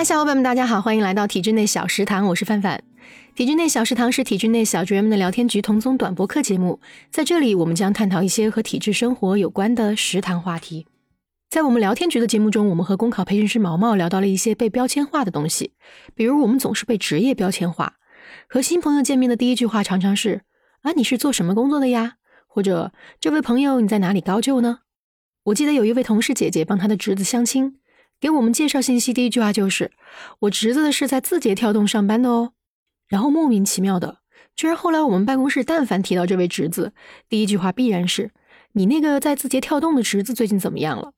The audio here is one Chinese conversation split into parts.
嗨，小伙伴们，大家好，欢迎来到体制内小食堂，我是范范。体制内小食堂是体制内小职员们的聊天局同宗短播客节目，在这里我们将探讨一些和体制生活有关的食堂话题。在我们聊天局的节目中，我们和公考培训师毛毛聊到了一些被标签化的东西，比如我们总是被职业标签化，和新朋友见面的第一句话常常是啊你是做什么工作的呀？或者这位朋友你在哪里高就呢？我记得有一位同事姐姐帮她的侄子相亲。给我们介绍信息，第一句话就是：“我侄子是在字节跳动上班的哦。”然后莫名其妙的，居然后来我们办公室但凡提到这位侄子，第一句话必然是：“你那个在字节跳动的侄子最近怎么样了？”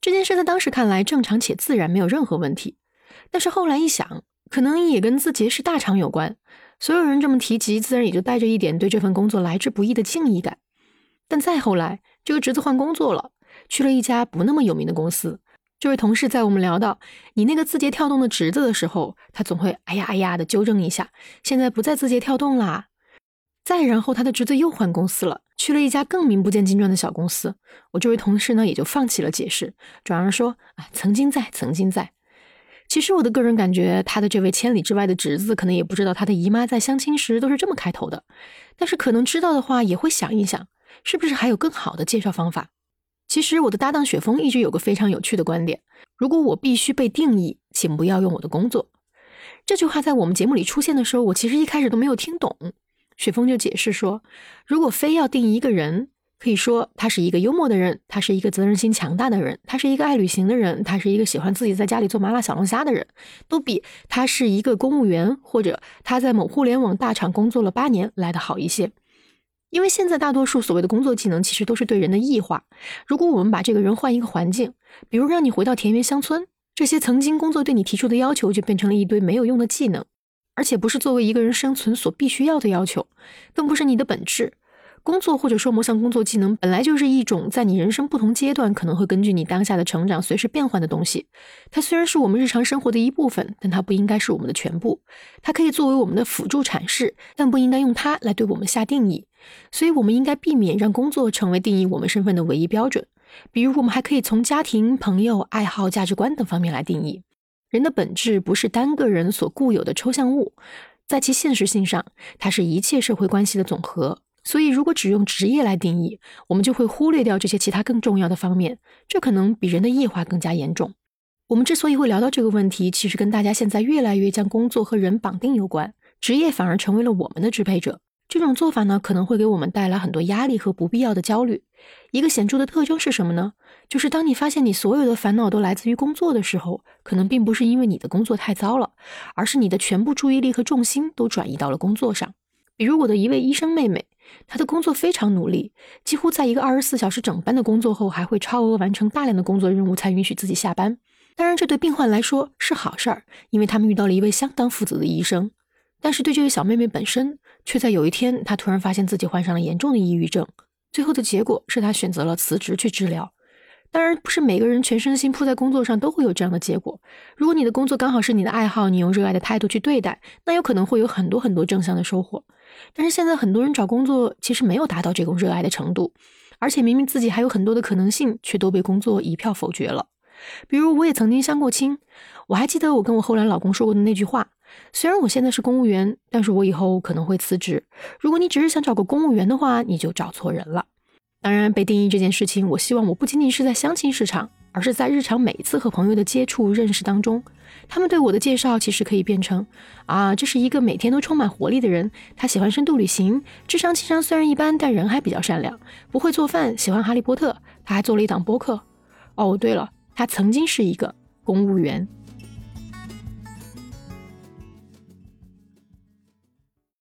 这件事在当时看来正常且自然，没有任何问题。但是后来一想，可能也跟字节是大厂有关，所有人这么提及，自然也就带着一点对这份工作来之不易的敬意感。但再后来，这个侄子换工作了，去了一家不那么有名的公司。这位同事在我们聊到你那个字节跳动的侄子的时候，他总会哎呀哎呀的纠正一下，现在不在字节跳动啦。再然后，他的侄子又换公司了，去了一家更名不见经传的小公司。我这位同事呢，也就放弃了解释，转而说啊，曾经在，曾经在。其实我的个人感觉，他的这位千里之外的侄子，可能也不知道他的姨妈在相亲时都是这么开头的。但是可能知道的话，也会想一想，是不是还有更好的介绍方法。其实我的搭档雪峰一直有个非常有趣的观点：如果我必须被定义，请不要用我的工作。这句话在我们节目里出现的时候，我其实一开始都没有听懂。雪峰就解释说，如果非要定义一个人，可以说他是一个幽默的人，他是一个责任心强大的人，他是一个爱旅行的人，他是一个喜欢自己在家里做麻辣小龙虾的人，都比他是一个公务员或者他在某互联网大厂工作了八年来的好一些。因为现在大多数所谓的工作技能，其实都是对人的异化。如果我们把这个人换一个环境，比如让你回到田园乡村，这些曾经工作对你提出的要求，就变成了一堆没有用的技能，而且不是作为一个人生存所必须要的要求，更不是你的本质。工作或者说某项工作技能，本来就是一种在你人生不同阶段可能会根据你当下的成长随时变换的东西。它虽然是我们日常生活的一部分，但它不应该是我们的全部。它可以作为我们的辅助阐释，但不应该用它来对我们下定义。所以，我们应该避免让工作成为定义我们身份的唯一标准。比如，我们还可以从家庭、朋友、爱好、价值观等方面来定义。人的本质不是单个人所固有的抽象物，在其现实性上，它是一切社会关系的总和。所以，如果只用职业来定义，我们就会忽略掉这些其他更重要的方面，这可能比人的异化更加严重。我们之所以会聊到这个问题，其实跟大家现在越来越将工作和人绑定有关，职业反而成为了我们的支配者。这种做法呢，可能会给我们带来很多压力和不必要的焦虑。一个显著的特征是什么呢？就是当你发现你所有的烦恼都来自于工作的时候，可能并不是因为你的工作太糟了，而是你的全部注意力和重心都转移到了工作上。比如我的一位医生妹妹。他的工作非常努力，几乎在一个二十四小时整班的工作后，还会超额完成大量的工作任务，才允许自己下班。当然，这对病患来说是好事儿，因为他们遇到了一位相当负责的医生。但是对这位小妹妹本身，却在有一天，她突然发现自己患上了严重的抑郁症。最后的结果是她选择了辞职去治疗。当然，不是每个人全身心扑在工作上都会有这样的结果。如果你的工作刚好是你的爱好，你用热爱的态度去对待，那有可能会有很多很多正向的收获。但是现在很多人找工作其实没有达到这种热爱的程度，而且明明自己还有很多的可能性，却都被工作一票否决了。比如我也曾经相过亲，我还记得我跟我后来老公说过的那句话：虽然我现在是公务员，但是我以后可能会辞职。如果你只是想找个公务员的话，你就找错人了。当然，被定义这件事情，我希望我不仅仅是在相亲市场。而是在日常每一次和朋友的接触认识当中，他们对我的介绍其实可以变成：啊，这是一个每天都充满活力的人，他喜欢深度旅行，智商情商虽然一般，但人还比较善良，不会做饭，喜欢哈利波特，他还做了一档播客。哦，对了，他曾经是一个公务员。